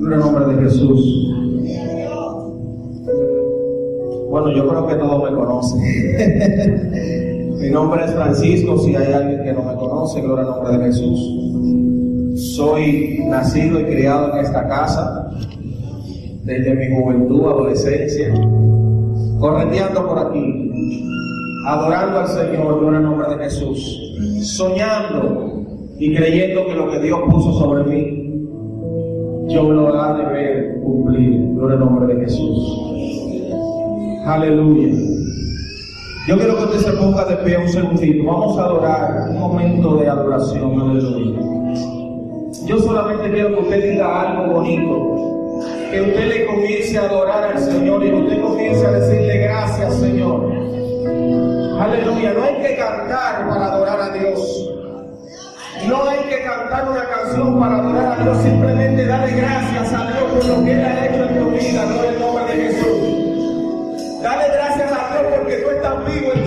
En el nombre de Jesús. Bueno, yo creo que todos me conocen. Mi nombre es Francisco, si hay alguien que no me conoce, gloria al nombre de Jesús. Soy nacido y criado en esta casa desde mi juventud, adolescencia, correteando por aquí, adorando al Señor, gloria al nombre de Jesús, soñando y creyendo que lo que Dios puso sobre mí yo lo ha de ver cumplir. Gloria al nombre de Jesús. Aleluya. Yo quiero que usted se ponga de pie un segundito. Vamos a adorar un momento de adoración. Aleluya. Yo solamente quiero que usted diga algo bonito. Que usted le comience a adorar al Señor y que usted comience a decirle gracias, Señor. Aleluya. No hay que cantar para adorar a Dios. No hay que cantar una canción para adorar a Dios, simplemente dale gracias a Dios por lo que Él ha hecho en tu vida, no en nombre de Jesús. Dale gracias a Dios porque tú estás vivo.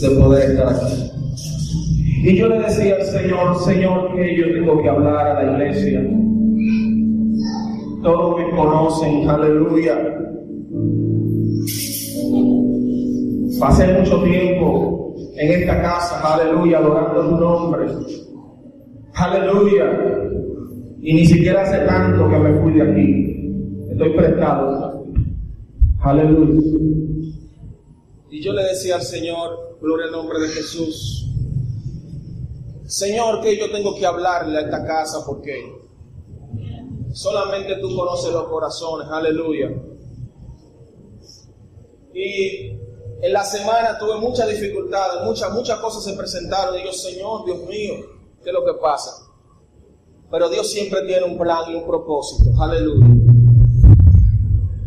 De poder estar aquí. Y yo le decía al Señor, Señor, que yo tengo que hablar a la iglesia. Todos me conocen, aleluya. Pasé mucho tiempo en esta casa, aleluya, adorando tu nombre. Aleluya. Y ni siquiera hace tanto que me fui de aquí. Estoy prestado. Aleluya. Y yo le decía al Señor, gloria al nombre de Jesús, Señor, que yo tengo que hablarle a esta casa porque solamente tú conoces los corazones, aleluya. Y en la semana tuve muchas dificultades, muchas, muchas cosas se presentaron. Y yo, Señor, Dios mío, ¿qué es lo que pasa? Pero Dios siempre tiene un plan y un propósito. Aleluya.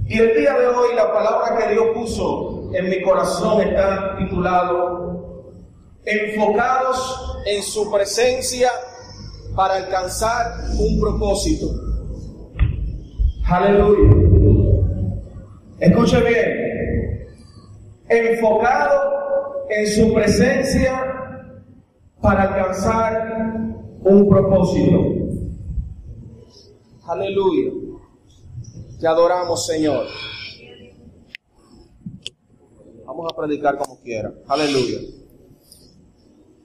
Y el día de hoy la palabra que Dios puso en mi corazón está titulado Enfocados en su presencia para alcanzar un propósito. Aleluya. Escuche bien. Enfocado en su presencia para alcanzar un propósito. Aleluya. Te adoramos, Señor. Vamos a predicar como quiera. Aleluya.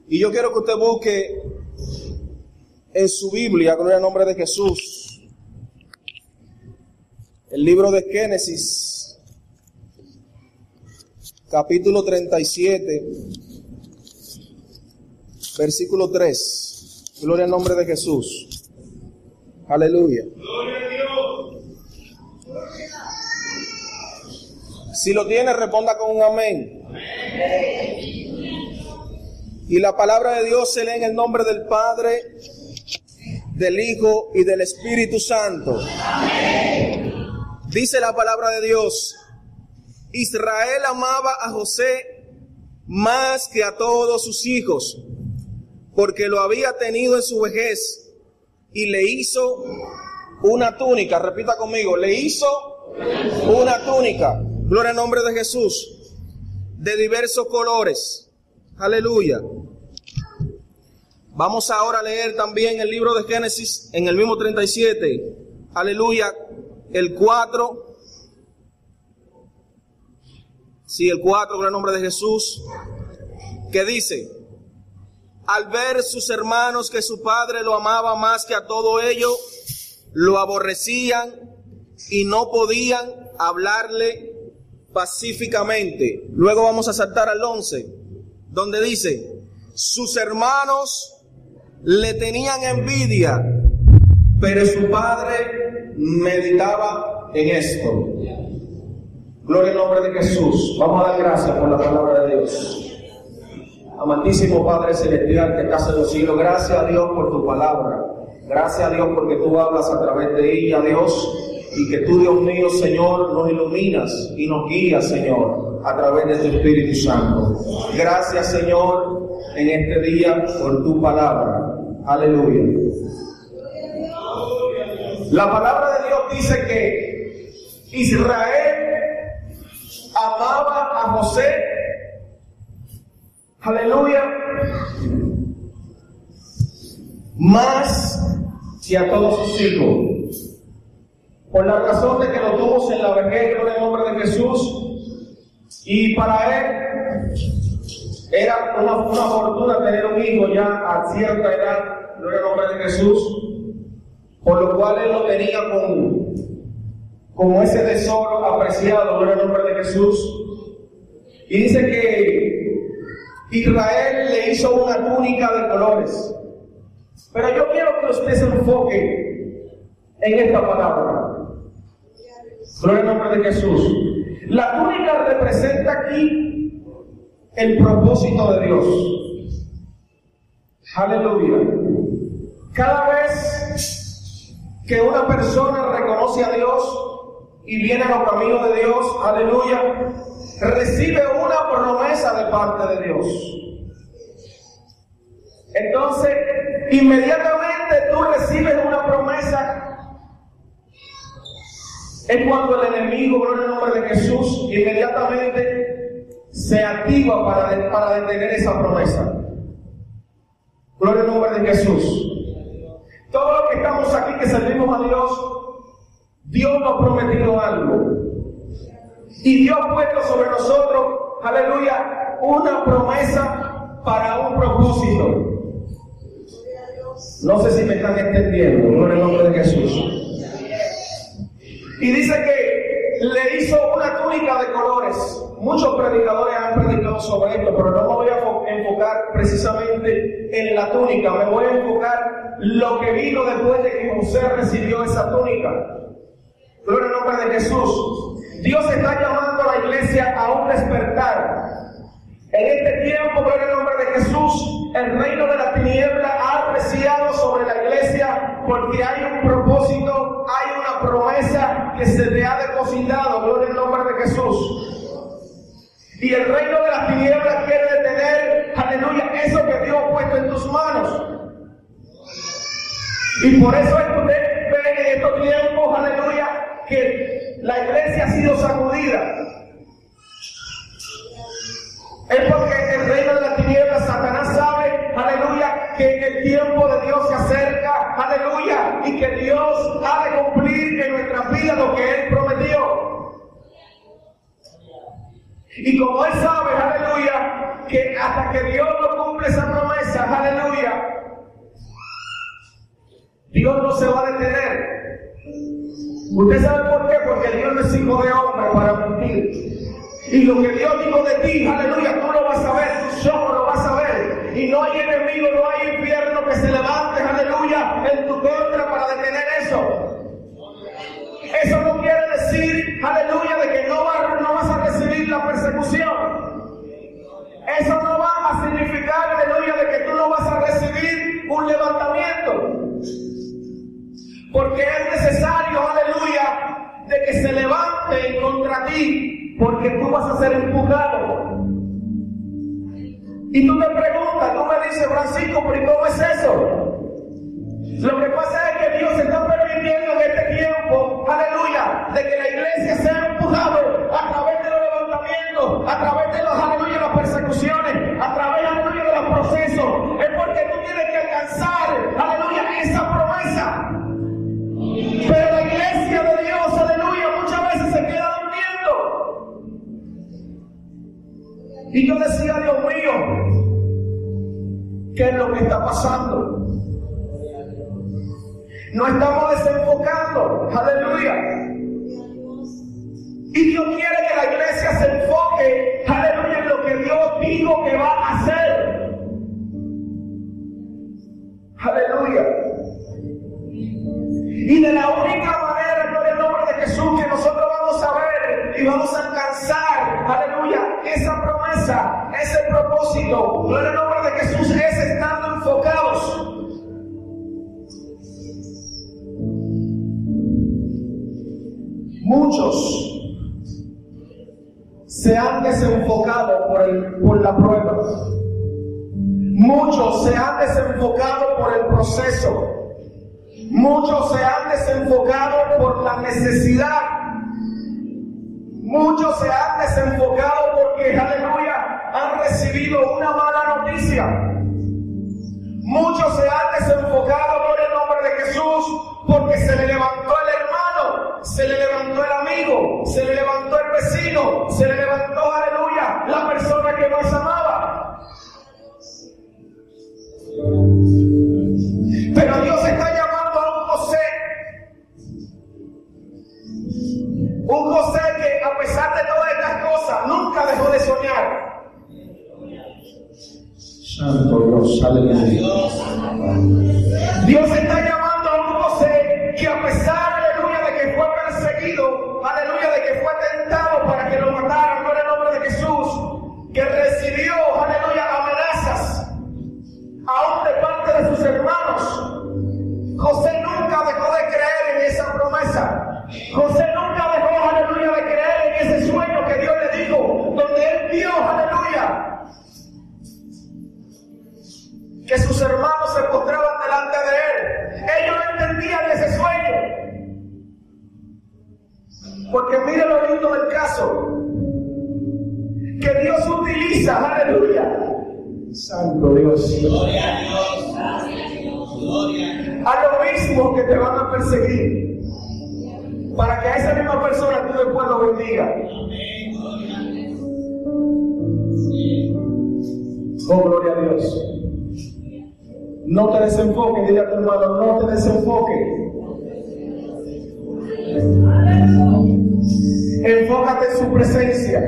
Y yo quiero que usted busque en su Biblia, gloria al nombre de Jesús, el libro de Génesis, capítulo 37, versículo 3. Gloria al nombre de Jesús. Aleluya. Si lo tiene, responda con un amén. Y la palabra de Dios se lee en el nombre del Padre, del Hijo y del Espíritu Santo. Dice la palabra de Dios, Israel amaba a José más que a todos sus hijos, porque lo había tenido en su vejez y le hizo una túnica. Repita conmigo, le hizo una túnica. Gloria al nombre de Jesús. De diversos colores. Aleluya. Vamos ahora a leer también el libro de Génesis en el mismo 37. Aleluya. El 4. Sí, el 4, gloria al nombre de Jesús. Que dice, al ver sus hermanos que su padre lo amaba más que a todo ello, lo aborrecían y no podían hablarle pacíficamente. Luego vamos a saltar al 11, donde dice, sus hermanos le tenían envidia, pero su padre meditaba en esto. Gloria al nombre de Jesús. Vamos a dar gracias por la palabra de Dios. Amantísimo Padre Celestial que estás en los siglos, gracias a Dios por tu palabra. Gracias a Dios porque tú hablas a través de ella, Dios, y que tú, Dios mío, Señor, nos iluminas y nos guías, Señor, a través de tu Espíritu Santo. Gracias, Señor, en este día por tu palabra. Aleluya. La palabra de Dios dice que Israel amaba a José Aleluya. Más que a todos sus hijos. Por la razón de que lo tuvo en la vejez, en el nombre de Jesús. Y para él era una, una fortuna tener un hijo ya a cierta edad, en el nombre de Jesús. Por lo cual él lo tenía con, como ese tesoro apreciado, en el nombre de Jesús. Y dice que Israel le hizo una túnica de colores. Pero yo quiero que usted se enfoque en esta palabra. Gloria al nombre de Jesús. La túnica representa aquí el propósito de Dios. Aleluya. Cada vez que una persona reconoce a Dios y viene a los caminos de Dios, aleluya, recibe una promesa de parte de Dios. Entonces, inmediatamente tú recibes una promesa. Es cuando el enemigo, gloria el nombre de Jesús, inmediatamente se activa para, detener esa promesa. Gloria al nombre de Jesús. Todos los que estamos aquí que servimos a Dios, Dios nos ha prometido algo. Y Dios ha puesto sobre nosotros, aleluya, una promesa para un propósito. No sé si me están entendiendo, en el nombre de Jesús. Y dice que le hizo una túnica de colores. Muchos predicadores han predicado sobre esto, pero no me voy a enfocar precisamente en la túnica, me voy a enfocar lo que vino después de que José recibió esa túnica. Gloria al nombre de Jesús. Dios está llamando a la iglesia a un despertar. En este tiempo, gloria al nombre de Jesús, el reino de la tiniebla ha apreciado sobre la iglesia porque hay un propósito, hay una promesa que se te ha depositado, gloria al nombre de Jesús. Y el reino de la tiniebla quiere detener, aleluya, eso que Dios ha puesto en tus manos. Y por eso es que usted en estos tiempos, aleluya, que la iglesia ha sido sacudida. Es porque el reino de la tiniebla, Satanás sabe, aleluya, que el tiempo de Dios se acerca, aleluya, y que Dios ha de cumplir en nuestra vida lo que Él prometió. Y como Él sabe, aleluya, que hasta que Dios no cumple esa promesa, aleluya, Dios no se va a detener. ¿Usted sabe por qué? Porque Dios no es hijo de hombre para mentir. Y lo que Dios dijo de ti, aleluya, tú lo vas a ver, tus ojos lo vas a ver. Y no hay enemigo, no hay infierno que se levante, aleluya, en tu contra para detener eso. Eso no quiere decir, aleluya, de que no, no vas a recibir la persecución. Eso no va a significar, aleluya, de que tú no vas a recibir un levantamiento. Porque es necesario, aleluya, de que se levante contra ti, porque tú vas a ser empujado. Y tú te preguntas, tú me dices, Francisco, pero ¿cómo es eso? Lo que pasa es que Dios está permitiendo en este tiempo, aleluya, de que la iglesia sea empujado a través de los levantamientos, a través de los, aleluya, las persecuciones, a través, aleluya, de los procesos. Es porque tú tienes que alcanzar, aleluya, esa promesa. Y yo decía, Dios mío, ¿qué es lo que está pasando? No estamos desenfocando, aleluya. Y Dios quiere que la iglesia se enfoque, aleluya, en lo que Dios dijo que va a hacer. Aleluya. Y de la única manera, con el nombre de Jesús, que nosotros vamos a ver y vamos a alcanzar, aleluya, promesa, ese propósito, el nombre de Jesús, es estando enfocados. Muchos se han desenfocado por, el, por la prueba. Muchos se han desenfocado por el proceso. Muchos se han desenfocado por la necesidad. Muchos se han desenfocado porque, aleluya, han recibido una mala noticia. Muchos se han desenfocado por el nombre de Jesús porque se le levantó el hermano, se le levantó el amigo, se le levantó el vecino, se le levantó, aleluya, la persona que más amaba. Pero Dios está llamando a un José. Un José que a pesar de todas estas cosas nunca dejó de soñar. Santo Dios, aleluya. Dios está llamando a un José que a pesar, que sus hermanos se postraban delante de él. Ellos no entendían ese sueño. Porque mire lo lindo del caso. Que Dios utiliza, aleluya. Santo Dios. Gloria a Dios. A lo mismo que te van a perseguir. Para que a esa misma persona tú después lo bendiga. Oh, gloria a Dios. No te desenfoques, dile a tu hermano, no te desenfoques. Enfócate en su presencia.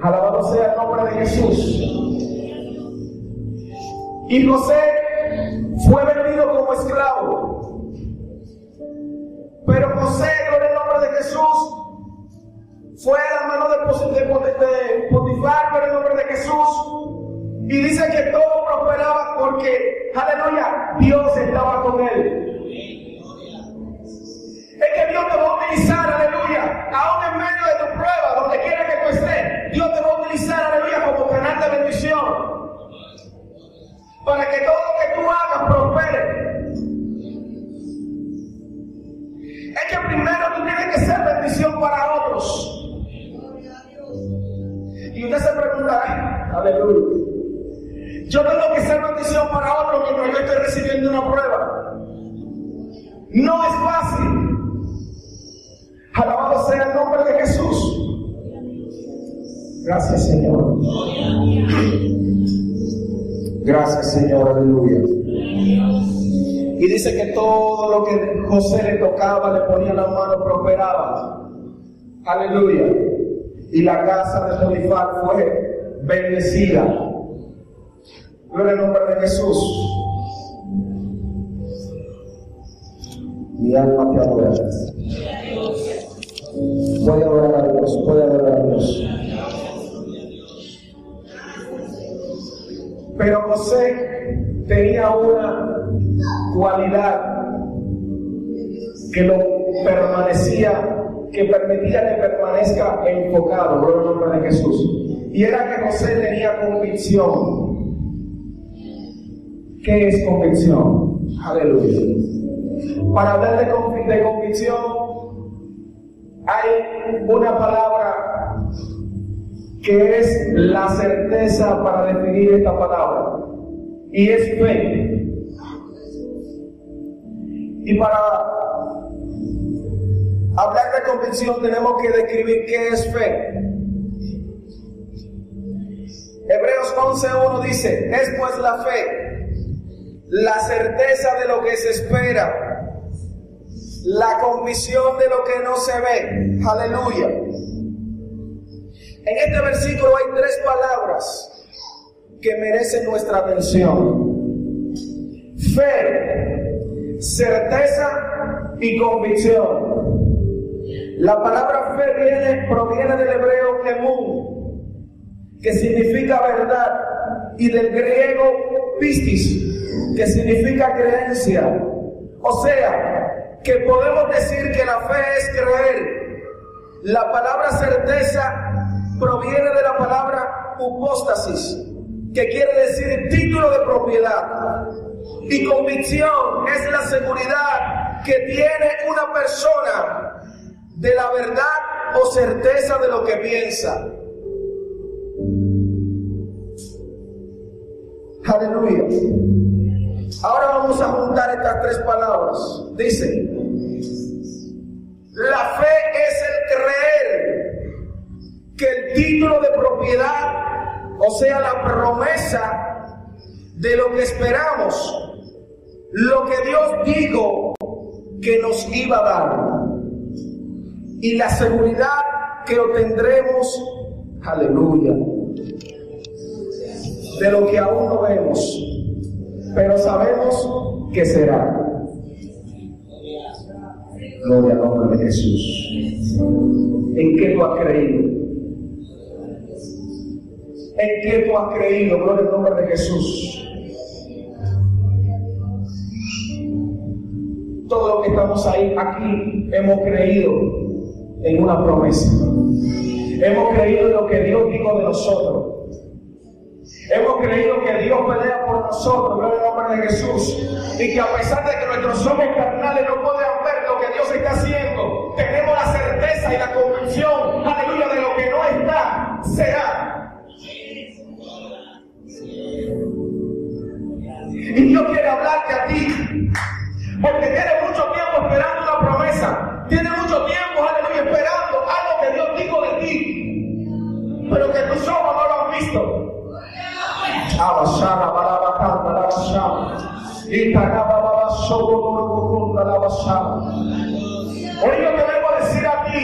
Alabado sea el nombre de Jesús. Y José fue vendido como esclavo. Pero José, gloria el nombre de Jesús, fue a la mano de, de, Potifar, por el nombre de Jesús, y dice que todo prosperaba porque, aleluya, Dios estaba con él. Es que Dios te va a utilizar, aleluya, aún en medio de tu prueba, donde quiera que tú estés, Dios te va a utilizar, aleluya, como canal de bendición. Para que todo lo que tú hagas prospere. Es que primero tú tienes que ser bendición para otros. Y usted se preguntará, aleluya. Yo tengo que ser bendición para otro mientras yo estoy recibiendo una prueba. No es fácil. Alabado sea el nombre de Jesús. Gracias, Señor. Gracias, Señor. Aleluya. Y dice que todo lo que José le tocaba, le ponía la mano, prosperaba. Aleluya y la casa de Potifar fue bendecida. Gloria al nombre de Jesús. Mi alma te adora. Voy a adorar a Dios, voy a adorar a Dios. Pero José tenía una cualidad que lo permanecía que permitía que permanezca enfocado, por el nombre de Jesús. Y era que José tenía convicción. ¿Qué es convicción? Aleluya. Para hablar de, de convicción, hay una palabra que es la certeza para definir esta palabra. Y es fe. Y para hablar de convicción tenemos que describir qué es fe. Hebreos 11.1 dice, es pues la fe, la certeza de lo que se espera, la convicción de lo que no se ve. Aleluya. En este versículo hay tres palabras que merecen nuestra atención. Fe, certeza y convicción. La palabra fe viene, proviene del hebreo emun, que significa verdad, y del griego pistis, que significa creencia. O sea, que podemos decir que la fe es creer. La palabra certeza proviene de la palabra upóstasis, que quiere decir título de propiedad. Y convicción es la seguridad que tiene una persona de la verdad o certeza de lo que piensa. Aleluya. Ahora vamos a juntar estas tres palabras. Dice, la fe es el creer que el título de propiedad, o sea, la promesa de lo que esperamos, lo que Dios dijo que nos iba a dar y la seguridad que obtendremos, aleluya, de lo que aún no vemos, pero sabemos que será. Gloria al nombre de Jesús. ¿En qué tú has creído? ¿En qué tú has creído? Gloria al nombre de Jesús. Todo lo que estamos ahí, aquí, hemos creído en una promesa. Hemos creído en lo que Dios dijo de nosotros. Hemos creído que Dios pelea por nosotros, en el nombre de Jesús. Y que a pesar de que nuestros ojos carnales no puedan ver lo que Dios está haciendo, tenemos la certeza y la convicción, aleluya, de lo que no está, será. Y Dios quiere hablarte a ti, porque tiene mucho tiempo esperando una promesa, tiene mucho tiempo, aleluya, esperando algo que Dios dijo de ti, pero que tus ojos Hoy yo te vengo a decir a ti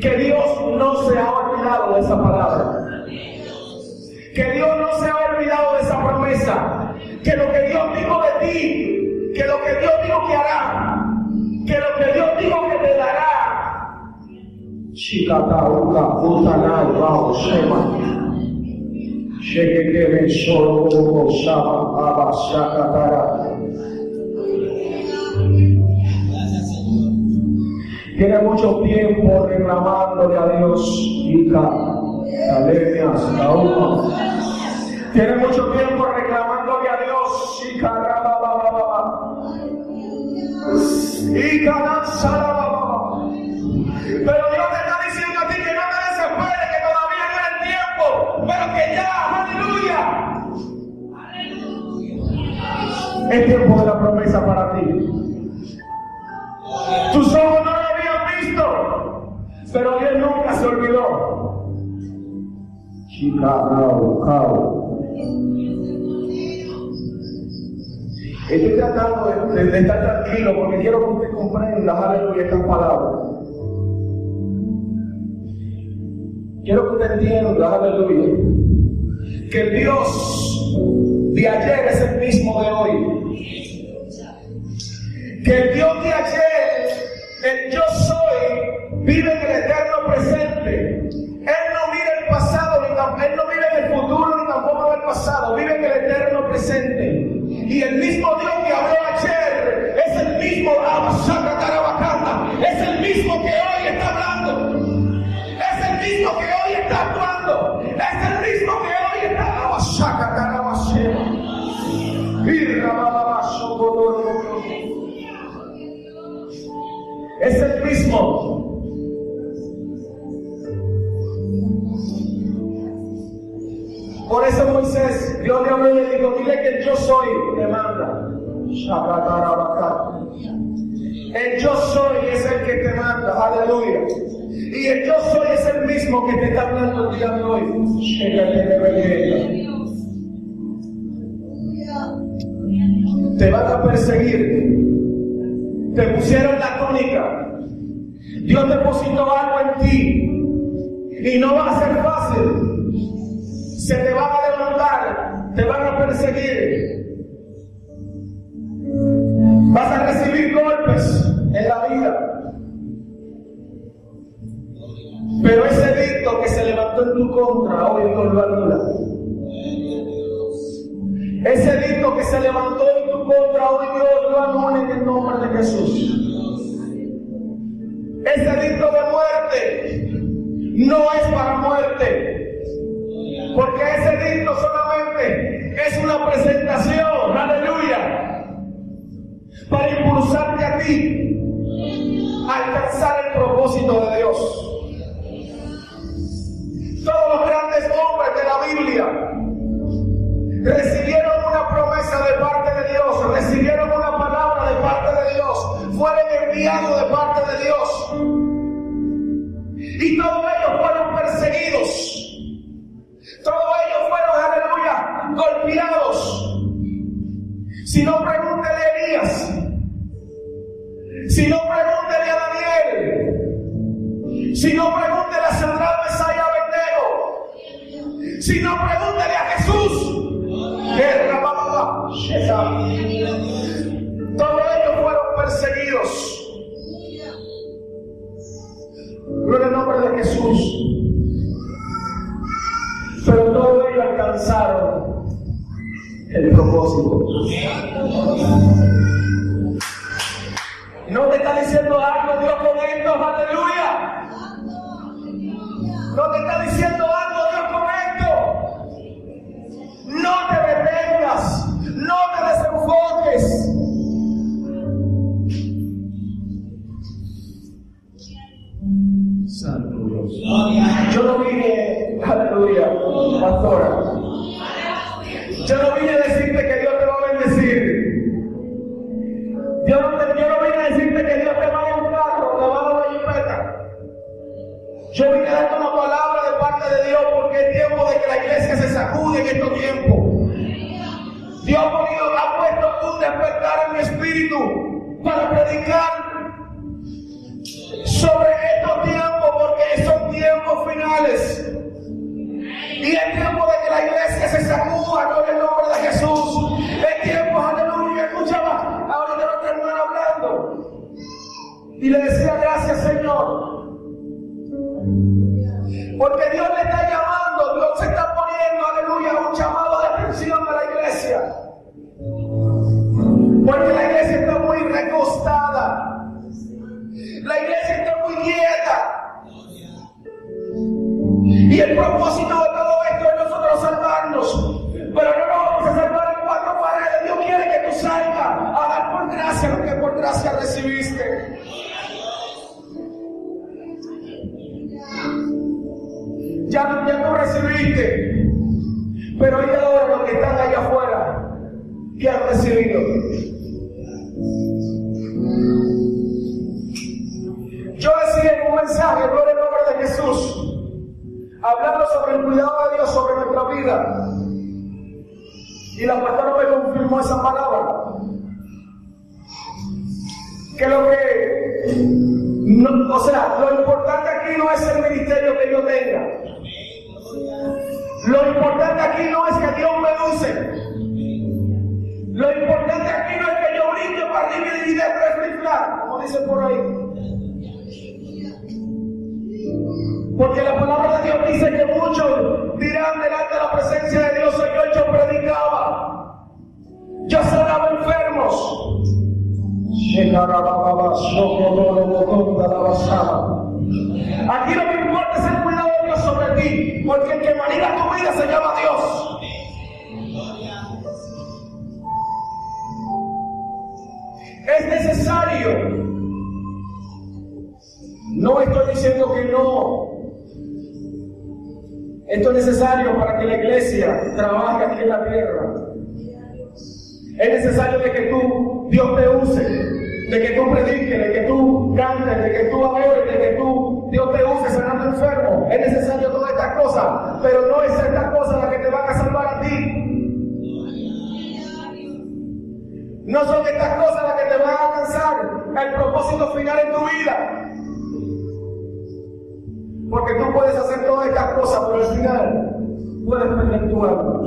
que Dios no se ha olvidado de esa palabra. Que Dios no se ha olvidado de esa promesa. Que lo que Dios dijo de ti, que lo que Dios dijo que hará, que lo que Dios dijo que te dará. Shema. Shekekebe solo como shama aba shakatara. Tiene mucho tiempo reclamándole a Dios, Ica, Alemias, Kauma. Tiene mucho tiempo reclamándole a Dios, Ica, Rababababa. Ica, Nansalababa. Es tiempo de la promesa para ti. Tus ojos no lo habían visto, pero Dios nunca se olvidó. Chica. Estoy tratando de, de- estar tranquilo porque quiero que usted comprenda, aleluya, estas palabras. Quiero que usted entienda, aleluya, que Dios de ayer es el mismo de hoy. Que el Dios de ayer, el yo soy, vive en el eterno presente. Él no mira el pasado, Él no en el futuro, ni tampoco en el pasado, vive en el eterno presente. Y el mismo Dios que habló ayer es el mismo es el mismo que hoy Es el mismo. Por eso Moisés, Dios le habló y le dijo, dile que yo soy te manda. El yo soy es el que te manda, aleluya. Y el yo soy es el mismo que te está hablando el día de hoy. Te van a perseguir. Te pusieron la tónica. Dios depositó algo en ti. Y no va a ser fácil. Se te van a levantar. Te van a perseguir. Vas a recibir golpes en la vida. Pero ese dicto que se levantó en tu contra, hoy Dios lo anula. Ese dicto que se levantó no es para muerte. Porque ese dicto solamente es una presentación, aleluya, para impulsarte a ti a alcanzar el propósito de Dios. Todos los grandes hombres de la Biblia recibieron una promesa de parte de Dios, recibieron una palabra de parte de Dios, fueron enviados de parte Si no, pregúntele a Daniel. Si no, pregúntele a Sadrach, Mesaya y Abednego. Si no, pregúntele a Jesús. Todos ellos fueron perseguidos. Gloria al nombre de Jesús. Pero todos ellos alcanzaron el propósito. No te está diciendo algo Dios con esto, aleluya. No te está diciendo algo Dios con esto. No te detengas, no te desenfoques. Santo Yo no vine, aleluya, pastora. Yo no vine a decirte que Dios Yo vine a darte una palabra de parte de Dios porque es tiempo de que la iglesia se sacude en estos tiempos. Dios ha, puesto un despertar en mi espíritu para predicar sobre estos tiempos porque son tiempos finales. Y es tiempo de que la iglesia se sacuda con el nombre de Jesús. Es tiempo, aleluya, escuchaba ahorita nuestra hermana hablando. Y le decía gracias Señor. Porque Dios le está llamando, Dios se está poniendo, aleluya, un llamado de atención a la iglesia. Porque la iglesia está muy recostada. La iglesia está muy quieta. Y el propósito de todo esto es nosotros salvarnos. Pero no Pero hay ahora los que están allá afuera que han recibido. Yo decía en un mensaje, gloria al nombre de Jesús, hablando sobre el cuidado de Dios sobre nuestra vida. Y la pastora me confirmó esa palabra. Que lo que, no, o sea, lo importante aquí no es el ministerio que yo tenga. Lo importante aquí no es que Dios me use. Lo importante aquí no es que yo brinque para arriba y de riflar, como dice por ahí. Porque la palabra de Dios dice que muchos dirán delante de la presencia de Dios, Señor, yo predicaba. Yo sanaba enfermos. Aquí lo que importa es el porque el que maneja tu vida se llama Dios. Es necesario. No estoy diciendo que no. Esto es necesario para que la iglesia trabaje aquí en la tierra. Es necesario de que tú, Dios te use, de que tú prediques, de que tú cantes, de que tú adores, de que tú, Dios te use sanando enfermos. Es necesario todas estas cosas, pero no es estas cosas las que te van a salvar a ti. No son estas cosas las que te van a alcanzar el propósito final en tu vida. Porque tú puedes hacer todas estas cosas, pero al final puedes perder tu alma.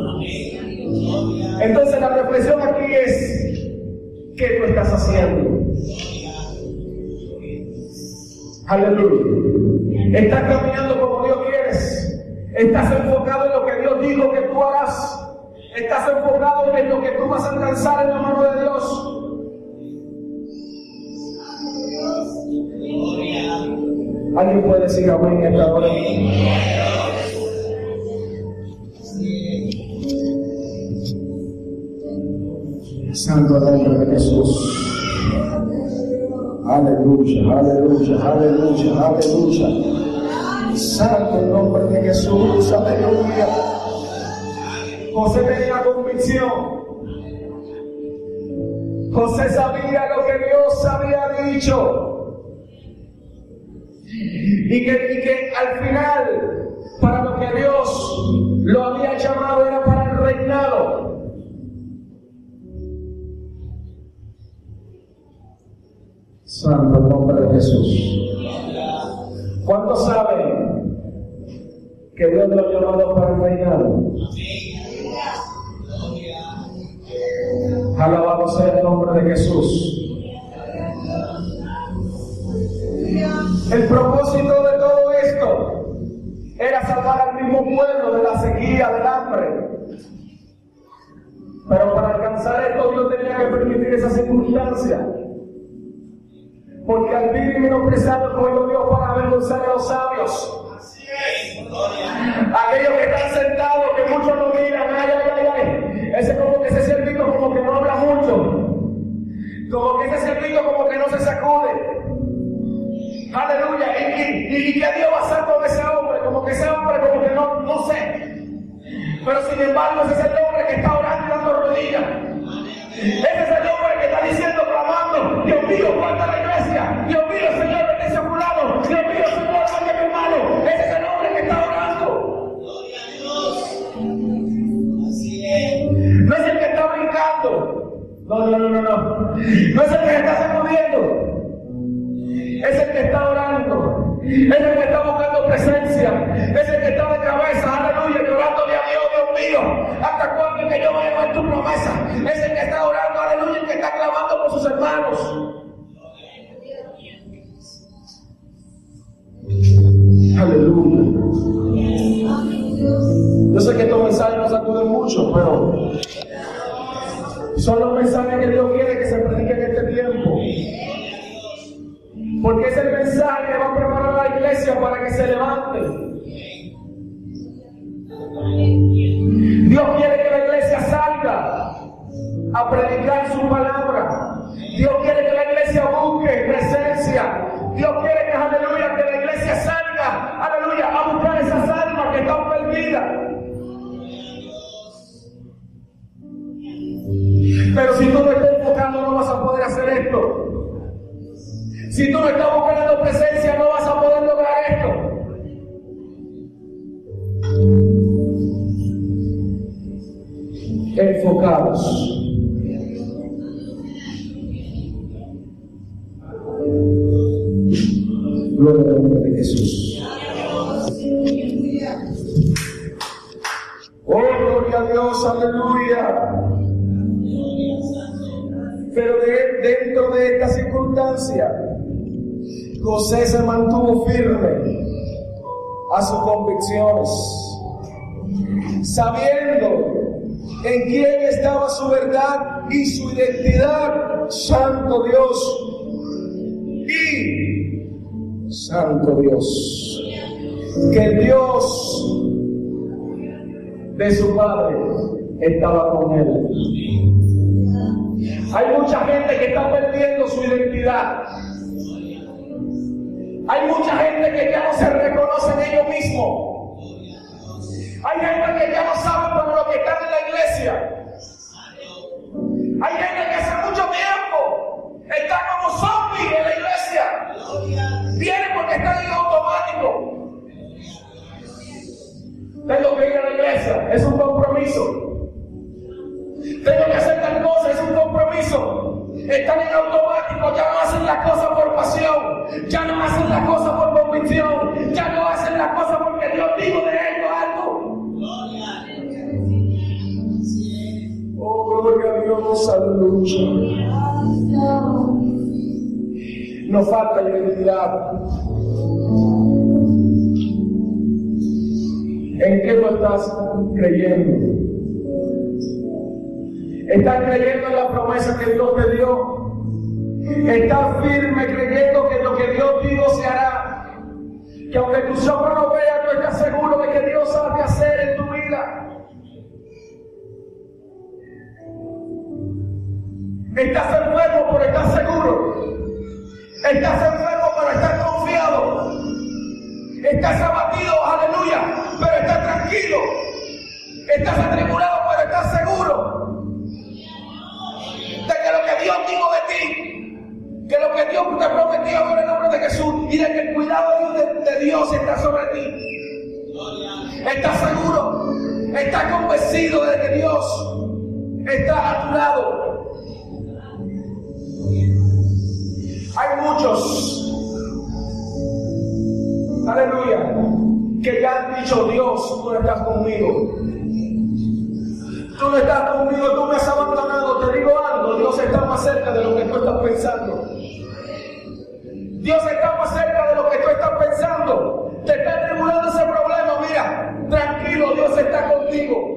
Entonces la reflexión aquí es, ¿qué tú estás haciendo? Aleluya. Estás caminando como Dios quieres. Estás enfocado en lo que Dios dijo que tú harás. Estás enfocado en lo que tú vas a alcanzar en la mano de Dios. ¿Alguien puede decir amén en esta hora? Santo nombre de Jesús. Aleluya, aleluya, aleluya, aleluya. Santo nombre de Jesús, aleluya. José tenía convicción. José sabía lo que Dios había dicho. Y que, y que al final, para lo que Dios lo había llamado era Santo nombre de Jesús. ¿Cuántos saben que Dios lo ha llamado para el reinado? Alabado sea el nombre de Jesús. El propósito de todo esto era salvar al mismo pueblo de la sequía, del hambre. Pero para alcanzar esto Dios tenía que permitir esa circunstancia. Porque al vivir menospreciado como Dios para avergonzar a los sabios. Aquellos que están sentados, que muchos lo miran, ay, ay, ay, ay. Ese como que ese servito como que no habla mucho. Como que ese servito como que no se sacude. Aleluya. ¿Y, y, y qué Dios va a hacer con ese hombre? Como que ese hombre como que no, no sé. Pero sin embargo, ese es el hombre que está orando y dando rodillas. Ese es el clamando, Dios mío, guarda la iglesia. Dios mío, Señor, bendice fulano. Dios mío, Señor, guarda mi hermano. Ese es el hombre que está orando. No es el que está brincando. No, no, no, no, no. No es el que está sacudiendo. Es el que está orando. Es el que está buscando presencia. Es el que está de cabeza. Aleluya. Llorándole a Dios, Dios mío. ¿Hasta cuándo es que yo voy a ver tu promesa? Es el que está orando. Aleluya. El que está clamando por sus hermanos. Aleluya. Yo sé que estos mensajes nos sacuden mucho, pero son los mensajes que Dios quiere que se prediquen en este tiempo. Porque es el mensaje que va a preparar la iglesia para que se levante. Dios quiere que la iglesia salga a predicar su palabra. Dios quiere que la iglesia busque presencia. Dios quiere que, aleluya, que la sabiendo en quién estaba su verdad y su identidad, Santo Dios. Y Santo Dios, que Dios de su padre estaba con él. Hay mucha gente que está perdiendo su identidad. Hay mucha gente que ya no se reconoce en ellos mismos. Hay gente que ya no sabe por lo que están en la iglesia. Hay gente que hace mucho tiempo está como zombies en la iglesia. Viene porque están en automático. Tengo que ir a la iglesia, es un compromiso. Tengo que hacer tal cosa, es un compromiso. Están en automático, ya no hacen las cosas por pasión, ya no hacen las cosas por convicción, ya no hacen las cosas porque Dios dijo de ellos algo. Oh, gloria a Dios, aleluya. Nos falta identidad. ¿En qué tú estás creyendo? ¿Estás creyendo en la promesa que Dios te dio? ¿Estás firme creyendo que lo que Dios dijo se hará? Que aunque tus ojos no vean, tú estás seguro de que Dios sabe hacer en tu vida. Estás enfermo, pero estás seguro. Estás enfermo, pero estás confiado. Estás abatido, aleluya, pero estás tranquilo. Estás atribulado, pero estás seguro de que lo que Dios dijo de ti, que lo que Dios te prometió en el nombre de Jesús y de que el cuidado de, de Dios está sobre ti. ¿Estás seguro? ¿Estás convencido de que Dios está a tu lado? Muchos, aleluya, que ya han dicho Dios, tú no estás conmigo. Tú no estás conmigo, tú me has abandonado. Te digo algo, Dios está más cerca de lo que tú estás pensando. Dios está más cerca de lo que tú estás pensando. Te está tribulando ese problema, mira, tranquilo, Dios está contigo.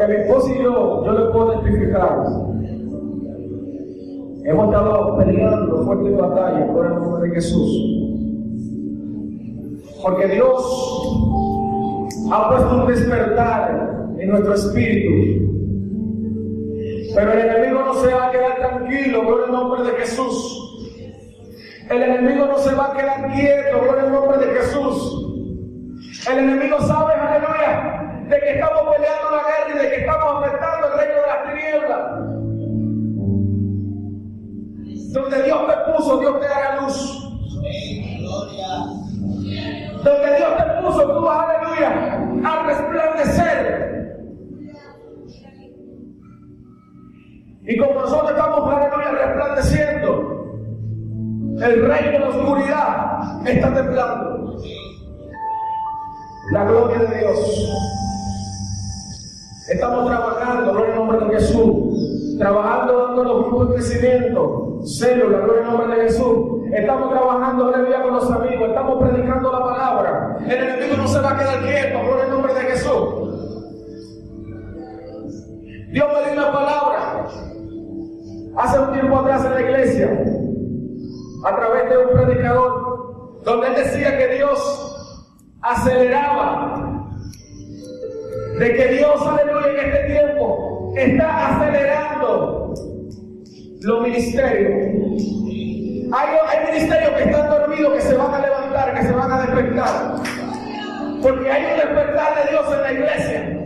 Porque mi esposo y yo, yo le puedo testificar. Hemos estado peleando fuerte batalla por el nombre de Jesús. Porque Dios ha puesto un despertar en nuestro espíritu. Pero el enemigo no se va a quedar tranquilo, gloria al nombre de Jesús. El enemigo no se va a quedar quieto, gloria al nombre de Jesús. El enemigo sabe, aleluya, de que estamos peleando la guerra y de que estamos afectando el reino de las tinieblas. Donde Dios te puso, Dios te hará luz. Donde Dios te puso, tú aleluya, a resplandecer. Y como nosotros estamos, aleluya, resplandeciendo, el reino de la oscuridad está temblando. La gloria de Dios. Estamos trabajando, gloria en nombre de Jesús. Trabajando dando los grupos de crecimiento. Célula, gloria en nombre de Jesús. Estamos trabajando, aleluya, con los amigos. Estamos predicando la palabra. El enemigo no se va a quedar quieto, gloria en nombre de Jesús. Dios me dio una palabra hace un tiempo atrás en la iglesia, a través de un predicador, donde él decía que Dios aceleraba, de que Dios, aleluya, en este tiempo está acelerando los ministerios. Hay, hay ministerios que están dormidos, que se van a levantar, que se van a despertar. Porque hay un despertar de Dios en la iglesia.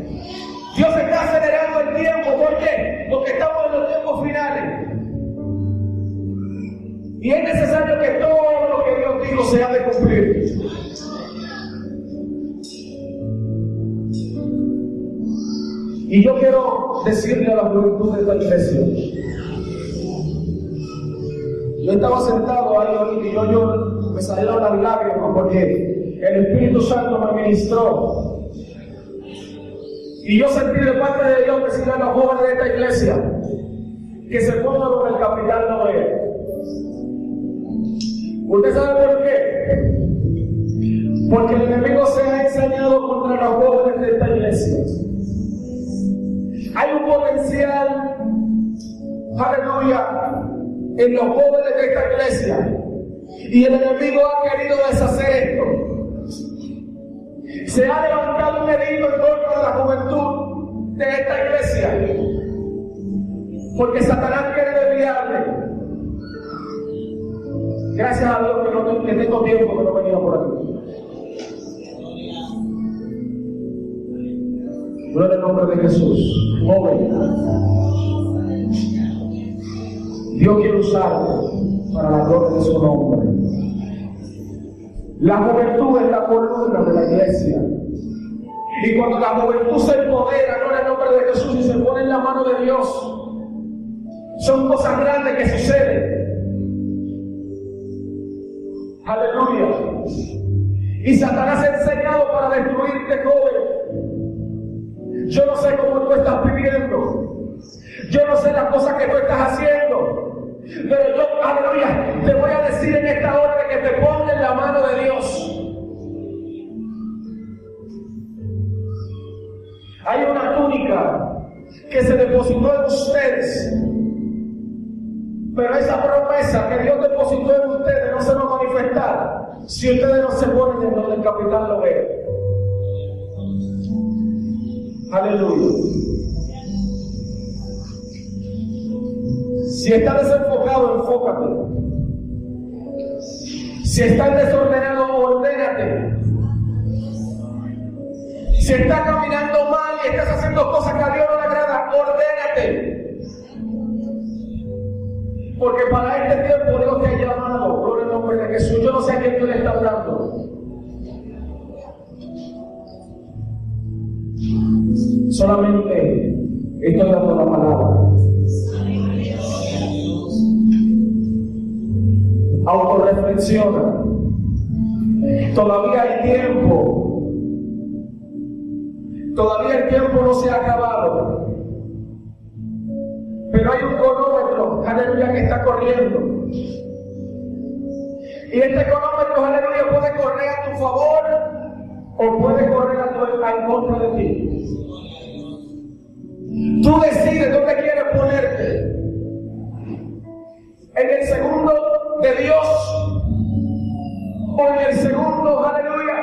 Dios está acelerando el tiempo. ¿Por qué? Porque estamos en los tiempos finales. Y es necesario que todo lo que Dios dijo se ha de cumplir. Y yo quiero decirle a la juventud de esta iglesia. Yo estaba sentado ahí y yo, yo me salieron las lágrimas porque el Espíritu Santo me ministró y yo sentí de parte de Dios decirle a los jóvenes de esta iglesia que se pongan con el capitán Noé. ¿Usted sabe por qué? Porque el enemigo se ha enseñado contra los jóvenes de esta iglesia. Hay un potencial, aleluya, en los jóvenes de esta iglesia. Y el enemigo ha querido deshacer esto. Se ha levantado un edicto en contra de la juventud de esta iglesia. Porque Satanás quiere desviarle. Gracias a Dios que, no, que tengo tiempo que no venía por aquí. Gloria al nombre de Jesús. Joven. Dios quiere usarte para la gloria de su nombre. La juventud es la columna de la iglesia. Y cuando la juventud se empodera, en el nombre de Jesús, y se pone en la mano de Dios, son cosas grandes que suceden. Aleluya. Y Satanás ha enseñado para destruirte, joven. Yo no sé cómo tú estás viviendo. Yo no sé las cosas que tú estás haciendo. Pero yo, aleluya, te voy a decir en esta hora que te ponga en la mano de Dios. Hay una túnica que se depositó en ustedes. Pero esa promesa que Dios depositó en ustedes no se va a manifestar si ustedes no se ponen en donde el capitán lo ve. Aleluya. Si estás desenfocado, enfócate. Si estás desordenado, ordénate. Si estás caminando mal y estás haciendo cosas que a Dios no le agrada, ordénate. Porque para este tiempo Dios te ha llamado, gloria al nombre de Jesús. Yo no sé a quién Dios le está hablando. Solamente estoy dando la palabra. Autoreflexiona. Todavía hay tiempo. Todavía el tiempo no se ha acabado. Pero hay un cronómetro, aleluya, que está corriendo. Y este cronómetro, aleluya, puede correr a tu favor o puede correr a tu, en contra de ti. Tú decides dónde quieres ponerte. En el segundo de Dios o en el segundo, aleluya,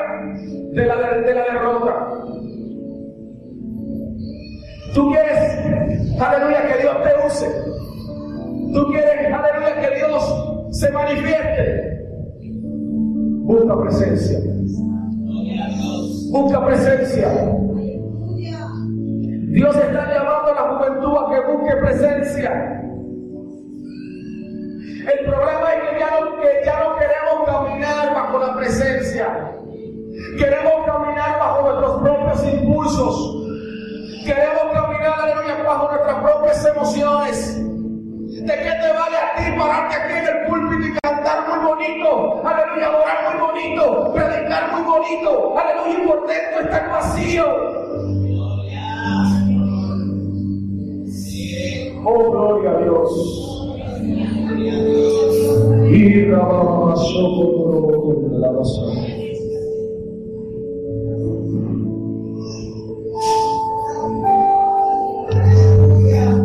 de la, de la derrota. Tú quieres, aleluya, que Dios te use Tú quieres, aleluya, que Dios se manifieste. Busca presencia. Busca presencia. Dios está llamando a la juventud a que busque presencia. El problema es que ya no, que ya no queremos caminar bajo la presencia. Queremos caminar bajo nuestros propios impulsos. Queremos caminar, aleluya, bajo nuestras propias emociones. ¿De qué te vale a ti pararte aquí en el púlpito y cantar muy bonito? Aleluya, orar muy bonito, predicar muy bonito. Aleluya, y por dentro estar vacío. Oh, gloria a Dios. Y la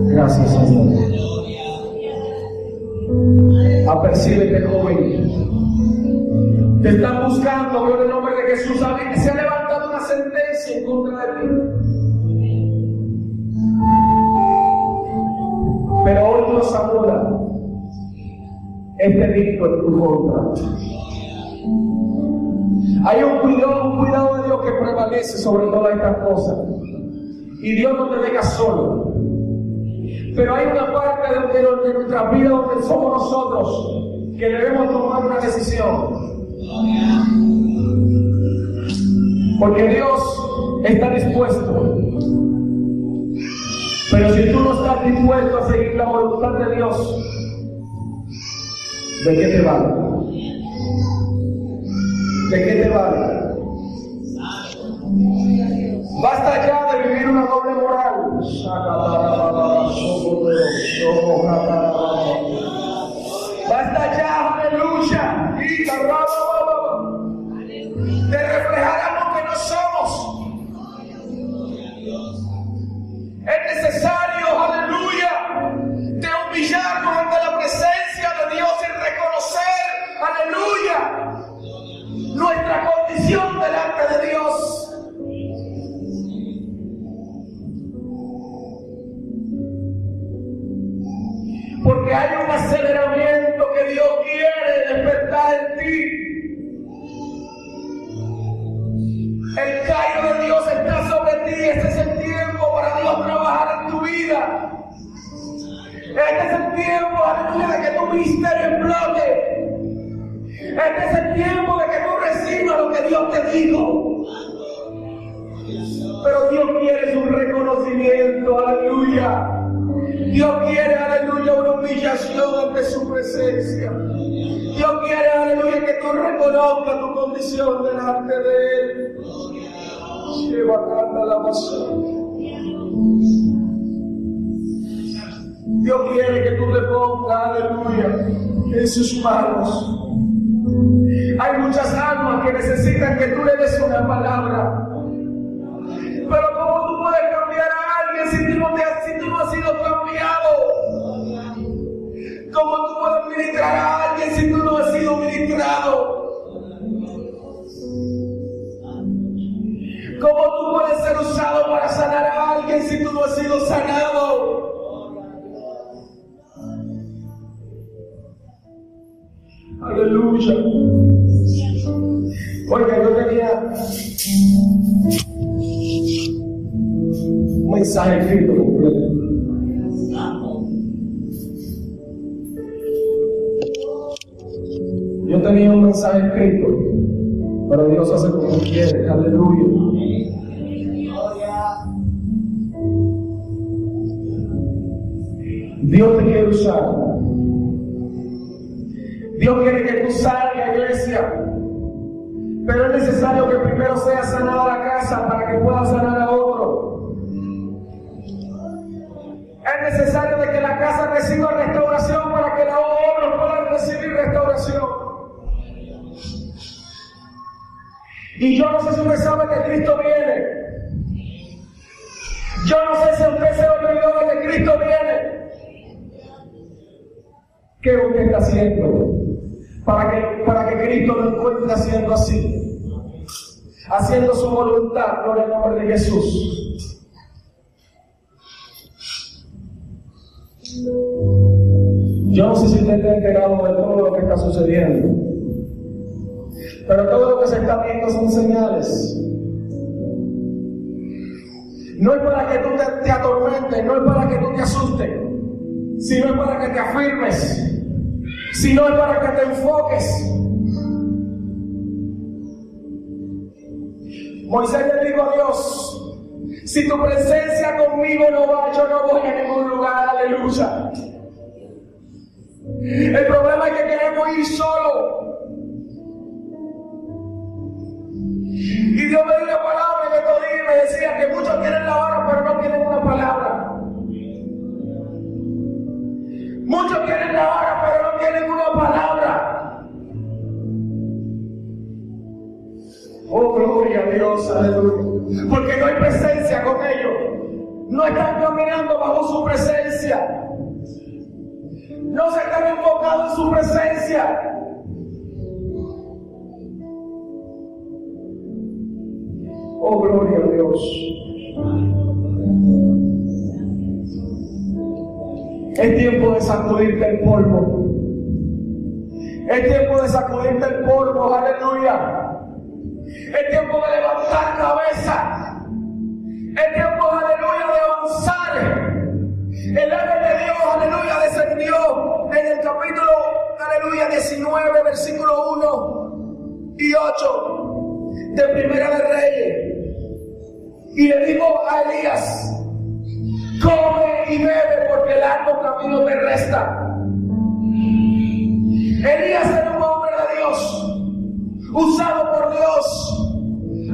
Gracias, Señor. Apercíbete, joven. Te están buscando, gloria el nombre de Jesús. Se ha levantado una sentencia en contra de ti. Pero hoy Dios ahora este dicto en tu contra. Hay un cuidado, un cuidado de Dios que prevalece sobre todas estas cosas. Y Dios no te deja solo. Pero hay una parte de, de, nuestra vida donde somos nosotros que debemos tomar una decisión. Porque Dios está dispuesto. Pero si tú no estás dispuesto a seguir la voluntad de Dios, ¿de qué te vale? ¿De qué te vale? Basta ya de vivir una doble moral. Basta ya, aleluya. De El cairo de Dios está sobre ti. Este es el tiempo para Dios trabajar en tu vida. Este es el tiempo, aleluya, de que tu ministerio explote. Este es el tiempo de que tú recibas lo que Dios te dijo. Pero Dios quiere su reconocimiento, aleluya. Dios quiere, aleluya, una humillación ante su presencia. Dios quiere, aleluya, que tú reconozcas tu condición delante de Él. Dios quiere que tú le pongas, aleluya, en sus manos. Hay muchas almas que necesitan que tú le des una palabra. Pero ¿cómo tú puedes cambiar a alguien si tú no, te has, si tú no has sido cambiado? ¿Cómo tú puedes ministrar a alguien si tú no has sido ministrado? ¿Cómo tú puedes ser usado para sanar a alguien si tú no has sido sanado? Aleluya. Oiga, yo tenía un mensaje escrito completo. Yo tenía un mensaje escrito, pero Dios hace como quiere. Aleluya. Dios te quiere usar. Dios quiere que tú salgas, iglesia. Pero es necesario que primero sea sanada la casa para que pueda sanar a otro. Es necesario de que la casa reciba restauración para que los otros puedan recibir restauración. Y yo no sé si usted sabe que Cristo viene. Yo no sé si usted se olvidó de que Cristo viene. ¿Qué usted está haciendo? para que, para que Cristo lo encuentre haciendo así, haciendo su voluntad por el nombre de Jesús. Yo no sé si usted está enterado de todo lo que está sucediendo, pero todo lo que se está viendo son señales. No es para que tú te, te atormentes, no es para que tú te asustes, sino es para que te afirmes, sino es para que te enfoques. Moisés le dijo a Dios, si tu presencia conmigo no va, yo no voy a ningún lugar, aleluya. El problema es que queremos ir solo. Y Dios me dio una palabra en estos días y me decía que muchos tienen la hora, pero no tienen una palabra. Muchos tienen la hora, pero no tienen una palabra. Oh, gloria a Dios, aleluya. Porque no hay presencia con ellos. No están caminando bajo su presencia no se están enfocados en su presencia. Oh, gloria a Dios. Es tiempo de sacudirte el polvo. Es tiempo de sacudirte el polvo, aleluya. Es tiempo de levantar cabeza. Es tiempo, aleluya, de avanzar. El ángel de Dios, aleluya, descendió en el capítulo, aleluya, 19, versículo 1 y 8 de Primera de Reyes. Y le dijo a Elías, come y bebe porque el largo camino te resta. Elías era un hombre de Dios, usado por Dios.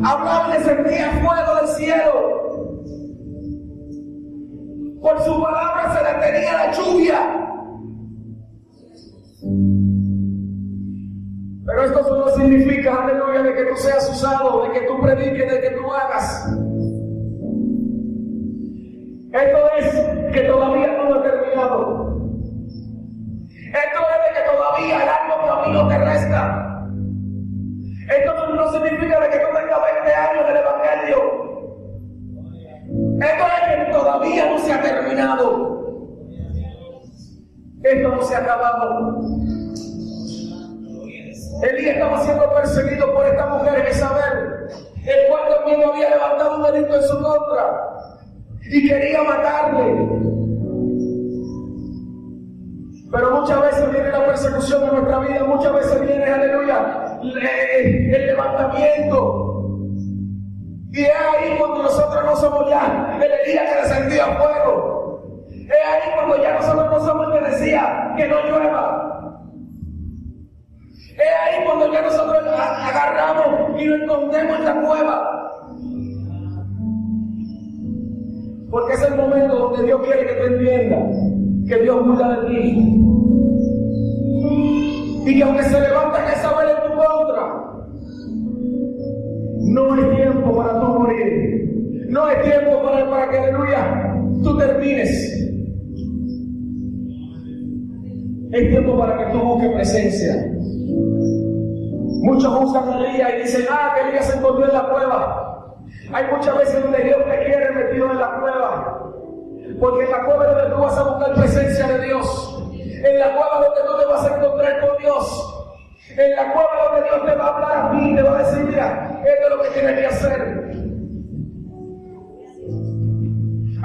Hablaba y descendía fuego del cielo por su palabra se detenía la lluvia. Pero esto solo significa, aleluya, de que tú seas usado, de que tú prediques, de que tú hagas. Esto es que todavía no lo he terminado. Esto es de que todavía el largo camino te resta. Esto no significa de que tú tengas 20 años del Evangelio. Esto es que todavía no se ha terminado. Esto no se ha acabado. Elías estaba siendo perseguido por esta mujer Isabel, el cual también había levantado un delito en su contra y quería matarle. Pero muchas veces viene la persecución en nuestra vida, muchas veces viene, aleluya, el levantamiento, y es ahí cuando nosotros no somos ya el Elías que descendía fuego. Es ahí cuando ya nosotros no somos el que decía que no llueva. Es ahí cuando ya nosotros agarramos y lo escondemos en la cueva. Porque es el momento donde Dios quiere que tú entiendas que Dios cuida de ti. Y que aunque se levanta Jezabel en tu contra, no es tiempo para tú morir. No es tiempo para, que, aleluya, tú termines. Es tiempo para que tú busques presencia. Muchos buscan a Elías y dicen, ah, que Elías se encontró en la cueva. Hay muchas veces donde Dios te quiere metido en la cueva. Porque en la cueva es donde tú vas a buscar presencia de Dios. En la cueva donde tú te vas a encontrar con Dios. En la cueva donde Dios te va a hablar a ti, te va a decir, mira, esto es lo que tienes que hacer.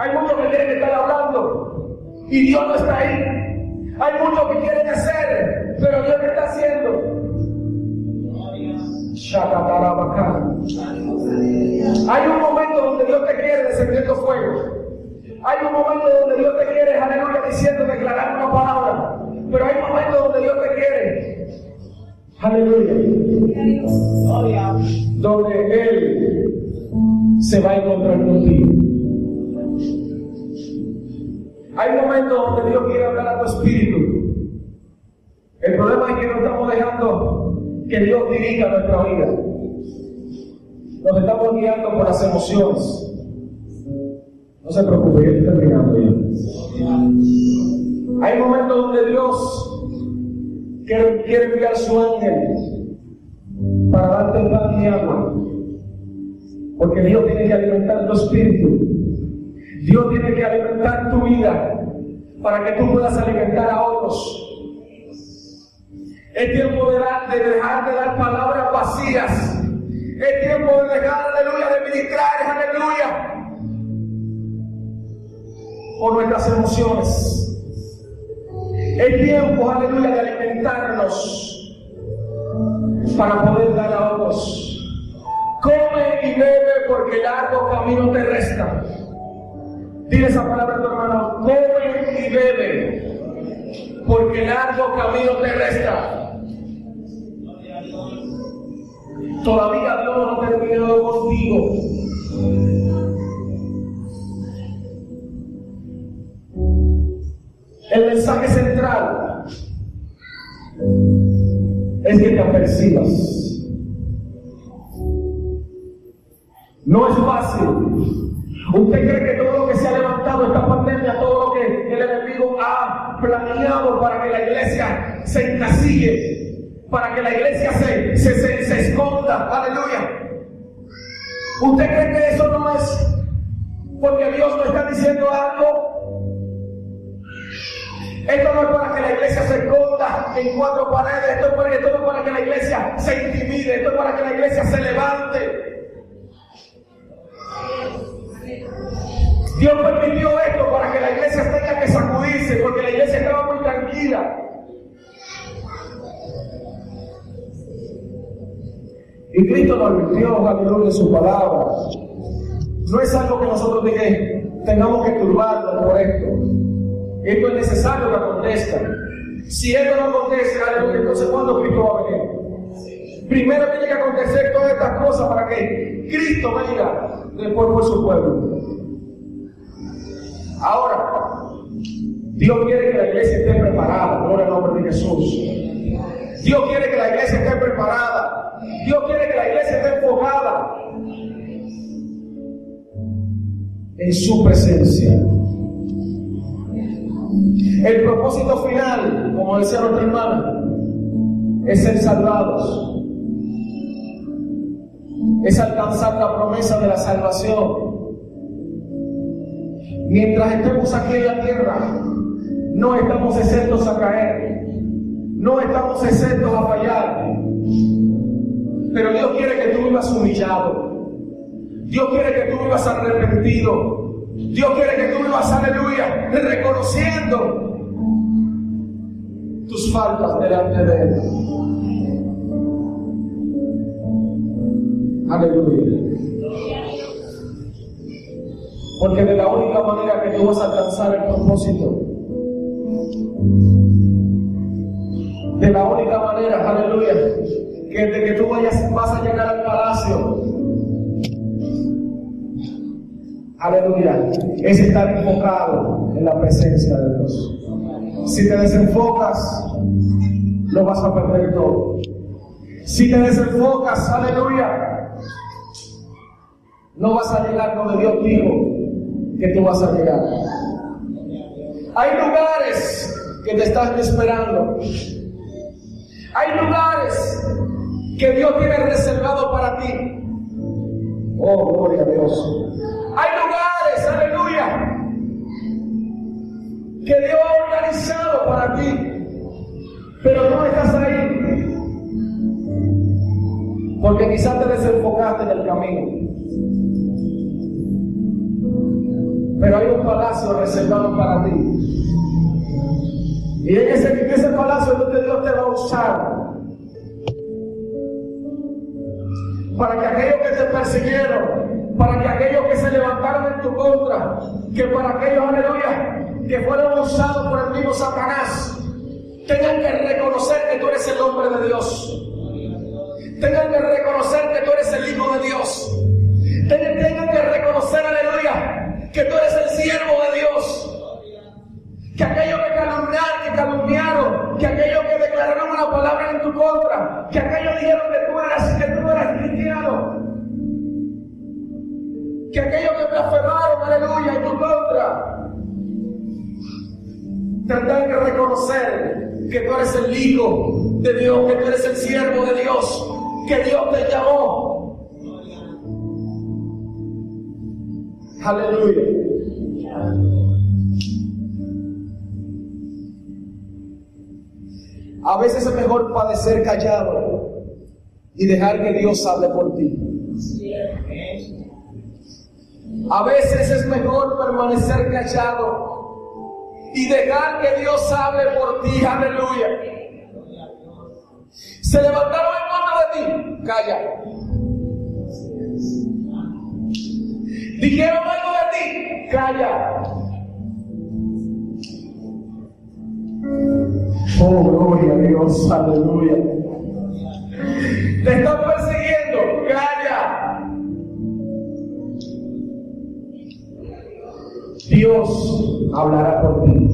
Hay muchos que quieren estar hablando y Dios no está ahí. Hay muchos que quieren hacer, pero Dios no está haciendo. Hay un momento donde Dios te quiere descendiendo fuego. Hay un momento donde Dios te quiere, aleluya, diciendo, declarar una palabra. Pero hay un momento donde Dios te quiere Aleluya. Donde Él se va a encontrar contigo. Hay momentos donde Dios quiere hablar a tu espíritu. El problema es que no estamos dejando que Dios dirija nuestra vida. Nos estamos guiando por las emociones. No se preocupe, yo estoy terminando ya. Hay momentos donde Dios quiere, enviar su ángel para darte pan y agua. Porque Dios tiene que alimentar tu espíritu. Dios tiene que alimentar tu vida para que tú puedas alimentar a otros. Es tiempo de, de dejar de dar palabras vacías. Es tiempo de dejar, aleluya, de ministrar, aleluya, por nuestras emociones. Es tiempo, aleluya, de alimentarnos para poder dar a otros. Come y bebe porque largo camino te resta. Dile esa palabra a tu hermano, come y bebe porque largo camino te resta. Todavía Dios no ha terminado contigo. El mensaje central es que te apercibas. No es fácil. ¿Usted cree que todo lo que se ha levantado esta pandemia, todo lo que el enemigo ha planeado para que la iglesia se encasille, para que la iglesia se, se, se esconda, aleluya? ¿Usted cree que eso no es porque Dios no está diciendo algo? Esto no es para que la iglesia se esconda en cuatro paredes, esto, es para, esto no es para que la iglesia se intimide, esto es para que la iglesia se levante. Dios permitió esto para que la iglesia tenga que sacudirse, porque la iglesia estaba muy tranquila. Y Cristo nos advirtió, aleluya, su palabra. No es algo que nosotros tengamos que turbarnos por esto. Esto es necesario que acontezca. Si esto no acontece, entonces ¿cuándo Cristo va a venir? Primero tiene que acontecer todas estas cosas para que Cristo venga después por su pueblo. Ahora, Dios quiere que la iglesia esté preparada, gloria al nombre de Jesús. Dios quiere que la iglesia esté preparada. Dios quiere que la iglesia esté enfocada en su presencia. El propósito final, como decía nuestra hermana, es ser salvados. Es alcanzar la promesa de la salvación. Mientras estemos aquí en la tierra, no estamos exentos a caer. No estamos exentos a fallar. Pero Dios quiere que tú vivas humillado. Dios quiere que tú vivas arrepentido. Dios quiere que tú vivas, aleluya, reconociendo tus faltas delante de Él. Aleluya. Porque de la única manera que tú vas a alcanzar el propósito, de la única manera, aleluya, de que tú vayas, vas a llegar al palacio, aleluya, es estar enfocado en la presencia de Dios. Si te desenfocas, lo vas a perder todo. Si te desenfocas, aleluya, no vas a llegar donde Dios dijo que tú vas a llegar. Hay lugares que te están esperando. Hay lugares que Dios tiene reservado para ti. Oh, gloria a Dios. Hay lugares, aleluya, que Dios ha organizado para ti, pero no estás ahí. Porque quizás te desenfocaste en el camino. Pero hay un palacio reservado para ti. Y en ese, en ese palacio donde Dios te va a usar. Para que aquellos que te persiguieron, para que aquellos que se levantaron en tu contra, que para aquellos, aleluya, que fueron usados por el mismo Satanás tengan que reconocer que tú eres el hombre de Dios. Tengan que reconocer que tú eres el Hijo de Dios. Tengan que reconocer, aleluya, que tú eres el siervo de Dios. Que aquellos que calumniaron, que calumniaron, que aquellos que declararon una palabra en tu contra, que aquellos dijeron que tú eras, que tú eras cristiano, que aquellos que blasfemaron, aleluya, en tu contra, tendrán que reconocer que tú eres el Hijo de Dios, que tú eres el siervo de Dios, que Dios te llamó. Aleluya. A veces es mejor padecer callado y dejar que Dios hable por ti. A veces es mejor permanecer callado y dejar que Dios hable por ti. Aleluya. Se levantaron en contra de ti. Calla. Dijeron algo de ti. Calla. Oh, gloria a Dios. Aleluya. Te están persiguiendo. Calla. Dios hablará por ti.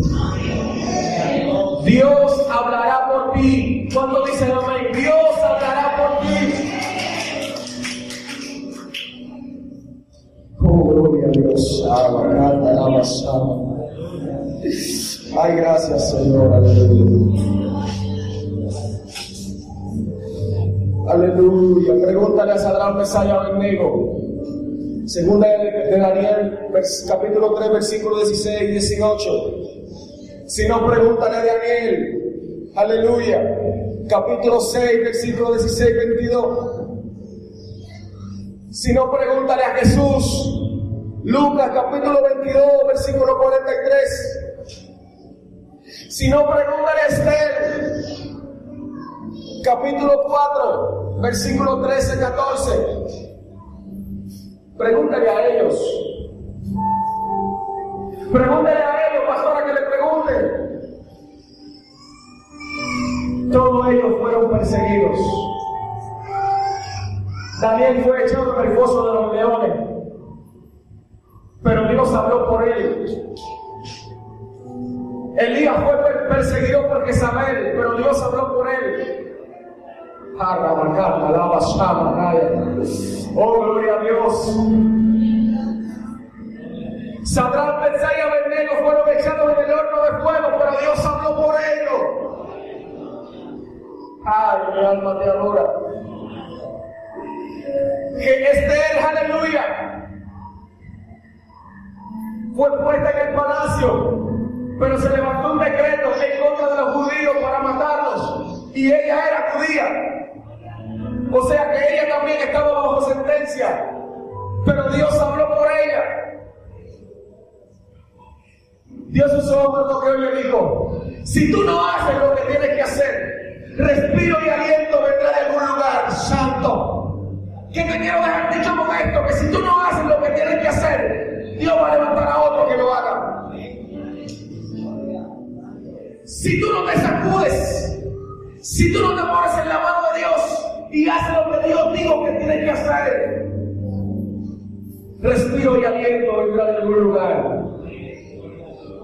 Dios hablará por ti. ¿Cuánto dicen amén? Dios hablará por ti. Oh, gloria a Dios. Ay, gracias, Señor. Aleluya. Aleluya. Pregúntale a Sadrán Mesaya Abednego. Segunda de Daniel, capítulo 3, versículo 16 y 18. Si no, pregúntale a Daniel. Aleluya. Capítulo 6, versículo 16 y 22. Si no, pregúntale a Jesús. Lucas capítulo 22, versículo 43. Si no, pregúntale a Esther. Capítulo 4, versículo 13, 14. Pregúntale a ellos. Pregúntale a ellos, pastora, que le pregunten. Todos ellos fueron perseguidos. Daniel fue echado en el foso de los leones. Pero Dios habló por él. Elías fue perseguido por Jezabel, pero Dios habló por él. Oh, gloria a Dios. Sadrach, Mesach y Abednego fueron echados en el horno de fuego, pero Dios habló por ellos. Ay, mi alma te adora. Que Esther, aleluya, fue puesta en el palacio, pero se levantó un decreto en contra de los judíos para matarlos, y ella era judía. O sea que ella también estaba bajo sentencia. Pero Dios habló por ella. Dios usó otro que hoy le dijo, si tú no haces lo que tienes que hacer, respiro y aliento vendrá de algún lugar santo. ¿Qué te quiero dejar dicho con esto? Que si tú no haces lo que tienes que hacer, Dios va a levantar a otro que lo haga. Si tú no te sacudes, si tú no te pones en la mano de Dios, y hace lo que Dios dijo que tiene que hacer. Respiro y aliento vendrá de algún lugar.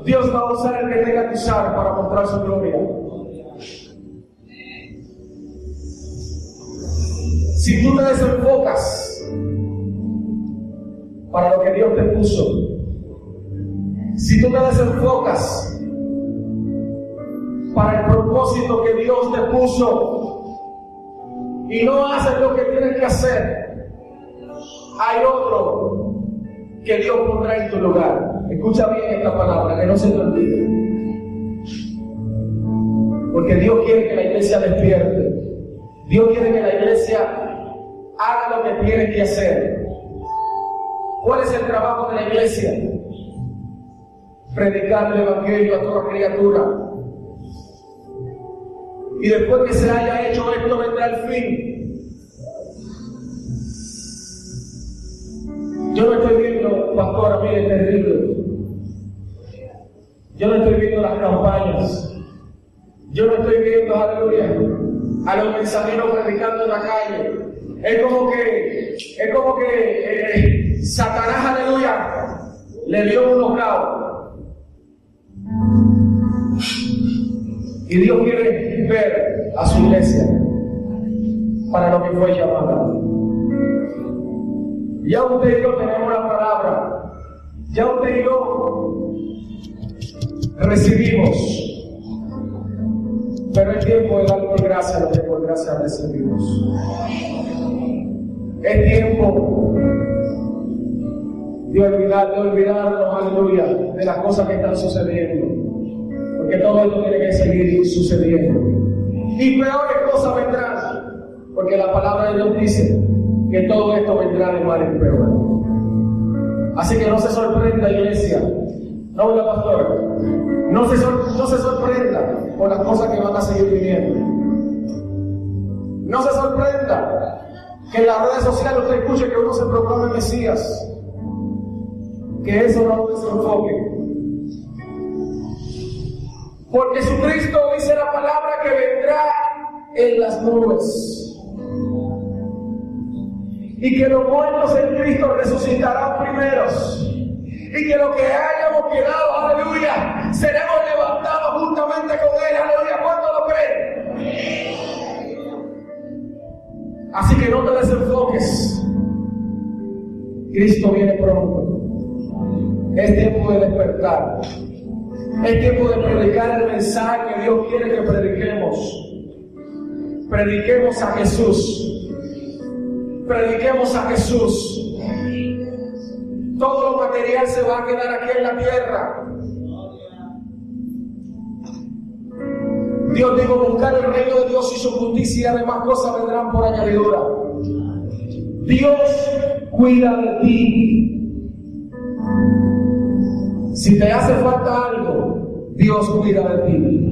Dios va a usar el que tenga que usar para mostrar su gloria. Si tú te desenfocas para lo que Dios te puso, si tú te desenfocas para el propósito que Dios te puso, y no haces lo que tienes que hacer, hay otro que Dios pondrá en tu lugar. Escucha bien esta palabra, que no se te olvide. Porque Dios quiere que la iglesia despierte. Dios quiere que la iglesia haga lo que tiene que hacer. ¿Cuál es el trabajo de la iglesia? Predicar el Evangelio a toda criatura y después que se haya hecho esto vendrá el fin. Yo no estoy viendo, pastora, mire, terrible. Yo no estoy viendo las campañas. Yo no estoy viendo, aleluya, a los mensajeros predicando en la calle. Es como que, es como que eh, eh, Satanás, aleluya, le dio un knockout. Y Dios quiere ver a su iglesia para lo que fue llamada. Ya usted y yo tenemos la palabra. Ya usted y yo recibimos. Pero es tiempo de dar por gracia lo que por gracia recibimos. Es tiempo de olvidar, de olvidarnos, aleluya, de las cosas que están sucediendo que todo esto tiene que sucediendo. y peores cosas vendrán. Porque la palabra de Dios dice que todo esto vendrá de mal en peor. Así que no se sorprenda, iglesia. No, la pastor. No se, no se sorprenda por las cosas que van a seguir viniendo. No se sorprenda que en las redes sociales usted escuche que uno se proclame Mesías. Que eso no lo desenfoque. Porque Jesucristo dice la palabra que vendrá en las nubes. Y que los muertos en Cristo resucitarán primeros. Y que lo que hayamos quedado, aleluya, seremos levantados juntamente con Él, aleluya. ¿Cuánto lo creen? Así que no te desenfoques. Cristo viene pronto. Es tiempo de despertar. Es tiempo de predicar el mensaje que Dios quiere que prediquemos. Prediquemos a Jesús. Prediquemos a Jesús. Todo lo material se va a quedar aquí en la tierra. Dios dijo, buscar el reino de Dios y su justicia y además cosas vendrán por añadidura. Dios cuida de ti. Si te hace falta algo, Dios cuida de ti.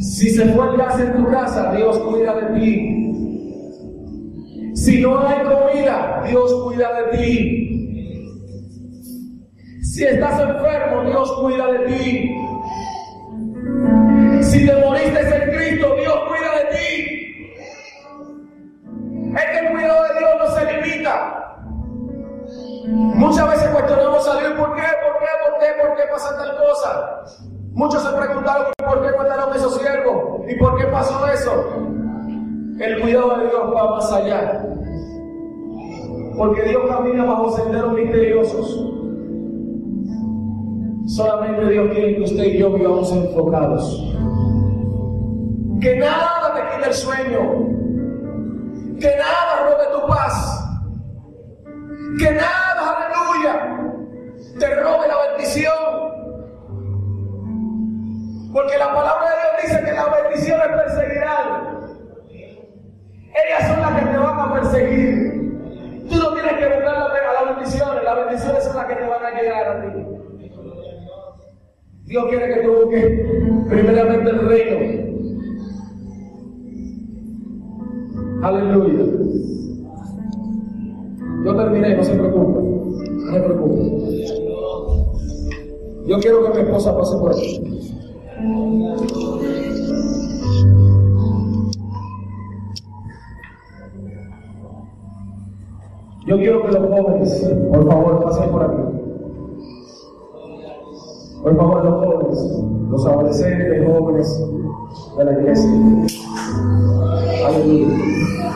Si se fue el gas en tu casa, Dios cuida de ti. Si no hay comida, Dios cuida de ti. Si estás enfermo, Dios cuida de ti. Si te moriste en Cristo, Dios cuida de ti. Es que el cuidado de Dios no se limita. Muchas veces cuestionamos a Dios por qué, por qué, por qué, por qué pasa tal cosa. Muchos se preguntaron por qué mataron esos siervos y por qué pasó eso. El cuidado de Dios va más allá. Porque Dios camina bajo senderos misteriosos. Solamente Dios quiere que usted y yo vivamos enfocados. Que nada te quite el sueño. Que nada robe tu paz. Que nada, aleluya, te robe la bendición. Porque la palabra de Dios dice que las bendiciones perseguirán. Ellas son las que te van a perseguir. Tú no tienes que buscar a las bendiciones, las bendiciones son las que te van a llegar a ti. Dios quiere que tú busques primeramente el reino Aleluya. Yo terminé, no se preocupe. No se preocupe. Yo quiero que mi esposa pase por aquí. Yo quiero que los jóvenes, por favor, pasen por aquí. Por favor, los jóvenes, los adolescentes, jóvenes de la iglesia. Aleluya,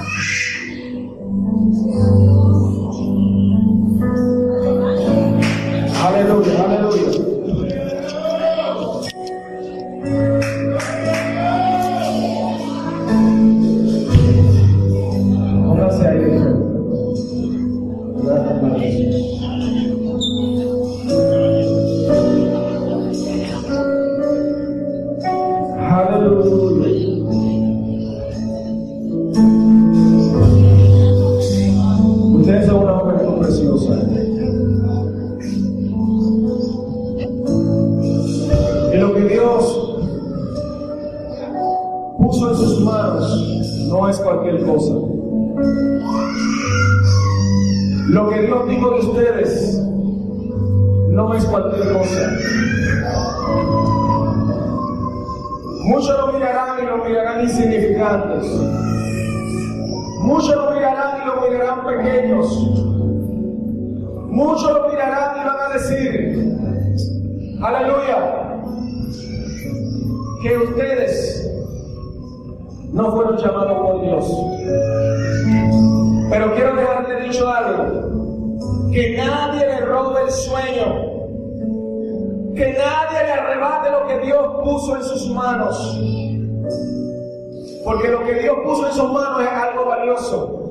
puso en sus manos es algo valioso.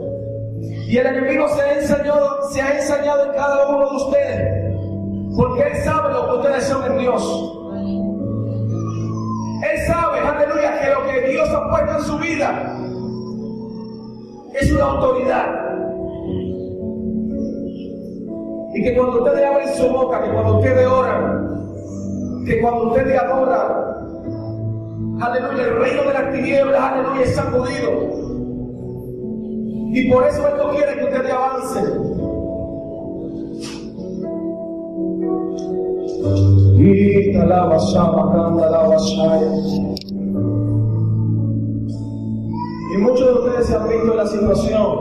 Y el enemigo se ha enseñado, se ha enseñado en cada uno de ustedes. Porque Él sabe lo que ustedes son en Dios. Él sabe, aleluya, que lo que Dios ha puesto en su vida es una autoridad. Y que cuando ustedes abren su boca, que cuando ustedes oran, que cuando ustedes adoran, aleluya, el reino de las tinieblas, aleluya, es sacudido. Y por eso Él no quiere que ustedes avancen. La Y muchos de ustedes se han visto en la situación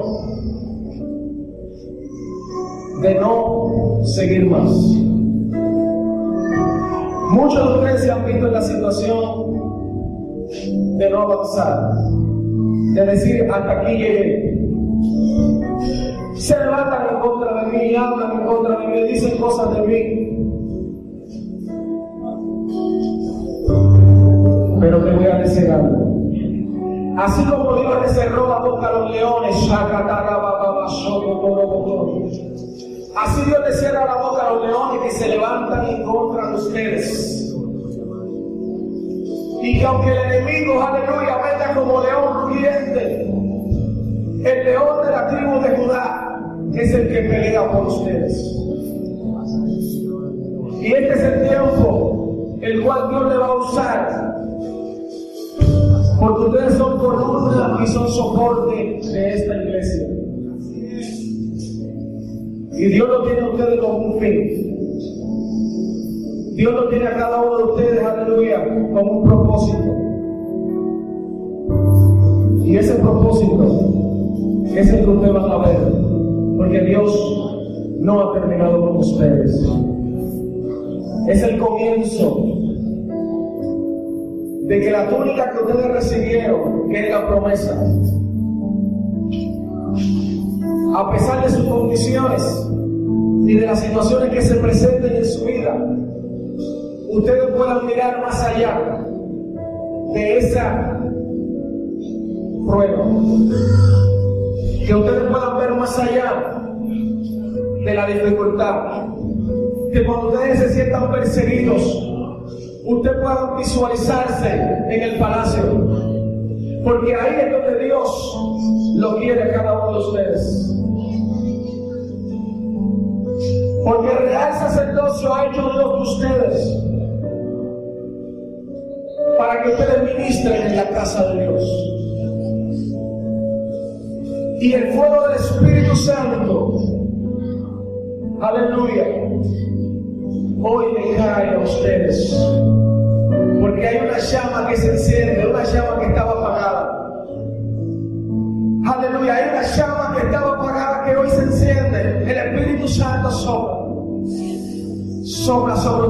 de no seguir más. Muchos de ustedes se han visto en la situación de no avanzar, de decir hasta aquí llegué. Se levantan en contra de mí, hablan en contra de mí, dicen cosas de mí. Pero te voy a decir algo. Así como Dios le cerró la boca a los leones, así Dios le cierra la boca a los leones que se levantan en contra de ustedes. Y que aunque el enemigo, aleluya, venga como león rugiente, el león de la tribu de Judá es el que pelea por ustedes. Y este es el tiempo el cual Dios le va a usar porque ustedes son columna y son soporte de esta iglesia. Y Dios lo tiene a ustedes con un fin. Dios lo tiene a cada uno de ustedes, aleluya, con un propósito. Y ese propósito es el que ustedes van a ver. Porque Dios no ha terminado con ustedes. Es el comienzo de que la túnica que ustedes recibieron, que es la promesa, a pesar de sus condiciones y de las situaciones que se presenten en su vida, ustedes puedan mirar más allá de esa prueba. Que ustedes puedan ver más allá de la dificultad. Que cuando ustedes se sientan perseguidos, usted pueda visualizarse en el palacio. Porque ahí es donde Dios lo quiere a cada uno de ustedes. Porque el real sacerdocio ha hecho Dios de ustedes para que ustedes ministren en la casa de Dios. Y el fuego del Espíritu Santo, aleluya, hoy me cae a ustedes. Porque hay una llama que se enciende, una llama que estaba apagada. Aleluya, hay una llama que estaba apagada que hoy se enciende. El Espíritu Santo sopla. Sopla sobre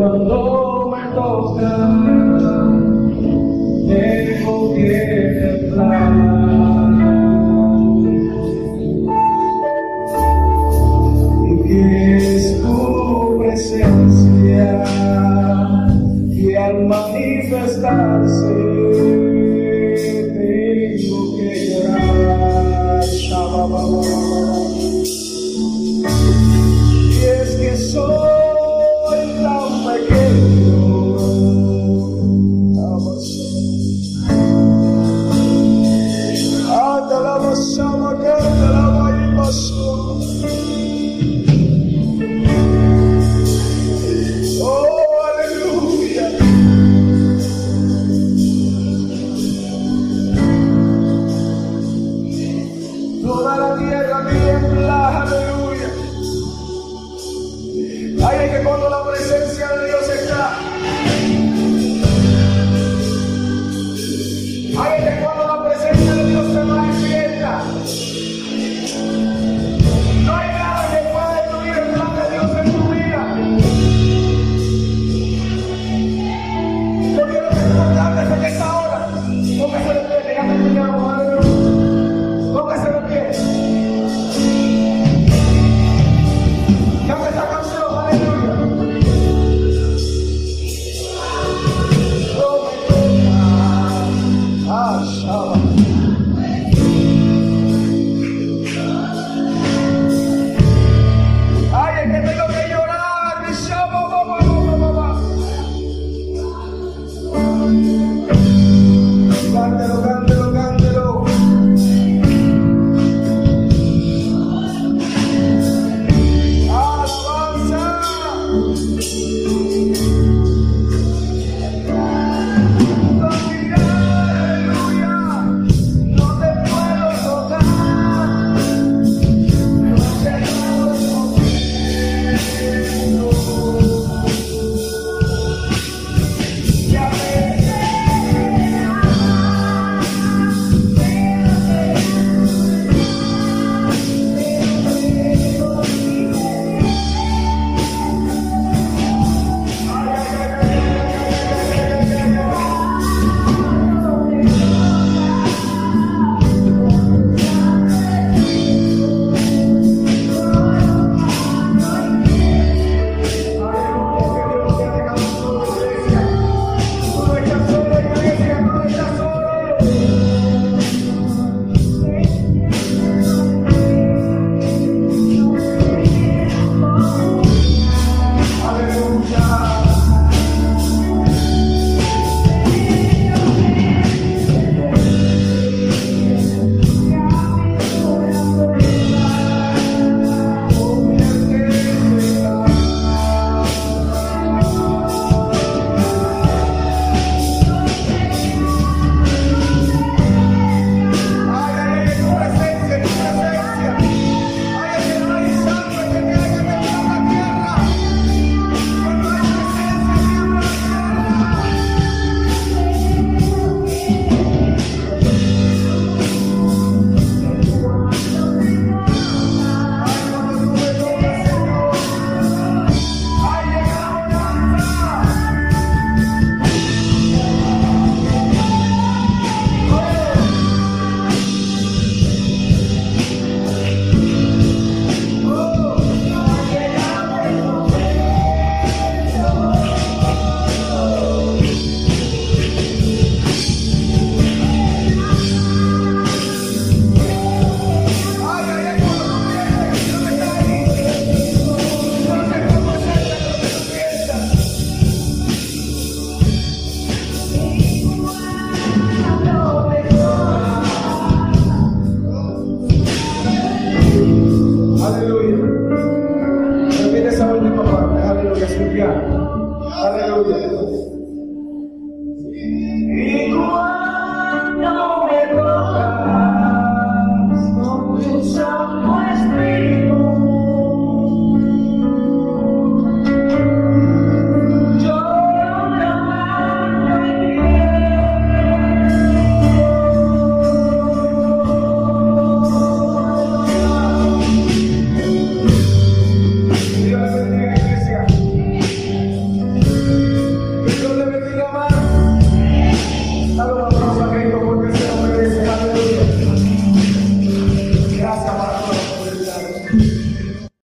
que cuando me toca,